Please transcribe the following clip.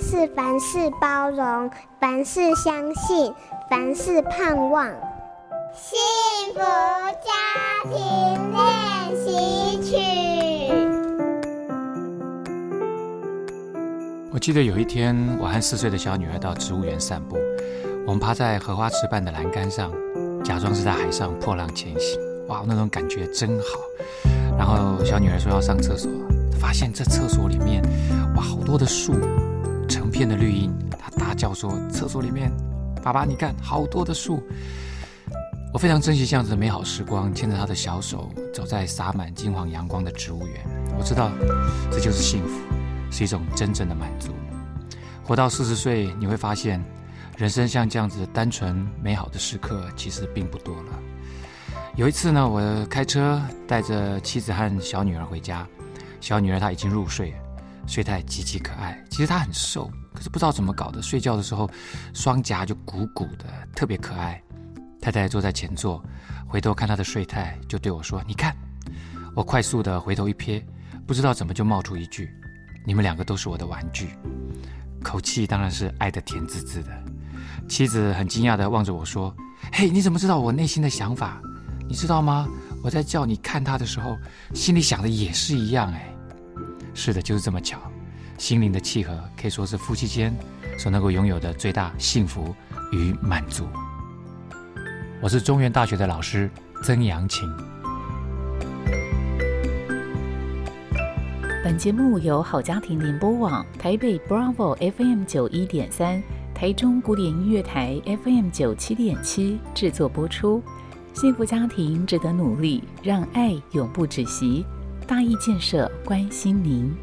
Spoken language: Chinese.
是凡事包容，凡事相信，凡事盼望。幸福家庭练习曲。我记得有一天，我和四岁的小女儿到植物园散步，我们趴在荷花池畔的栏杆上，假装是在海上破浪前行。哇，那种感觉真好。然后小女儿说要上厕所，发现这厕所里面，哇，好多的树。片的绿荫，他大叫说：“厕所里面，爸爸，你看，好多的树。”我非常珍惜这样子的美好时光，牵着他的小手，走在洒满金黄阳光的植物园。我知道，这就是幸福，是一种真正的满足。活到四十岁，你会发现，人生像这样子单纯美好的时刻，其实并不多了。有一次呢，我开车带着妻子和小女儿回家，小女儿她已经入睡。睡态极其可爱，其实她很瘦，可是不知道怎么搞的，睡觉的时候双颊就鼓鼓的，特别可爱。太太坐在前座，回头看他的睡态，就对我说：“你看。”我快速的回头一瞥，不知道怎么就冒出一句：“你们两个都是我的玩具。”口气当然是爱得甜滋滋的。妻子很惊讶的望着我说：“嘿，你怎么知道我内心的想法？你知道吗？我在叫你看他的时候，心里想的也是一样哎。”是的，就是这么巧，心灵的契合可以说是夫妻间所能够拥有的最大幸福与满足。我是中原大学的老师曾阳晴。本节目由好家庭联播网、台北 Bravo FM 九一点三、台中古典音乐台 FM 九七点七制作播出。幸福家庭值得努力，让爱永不止息。大义建设关心您。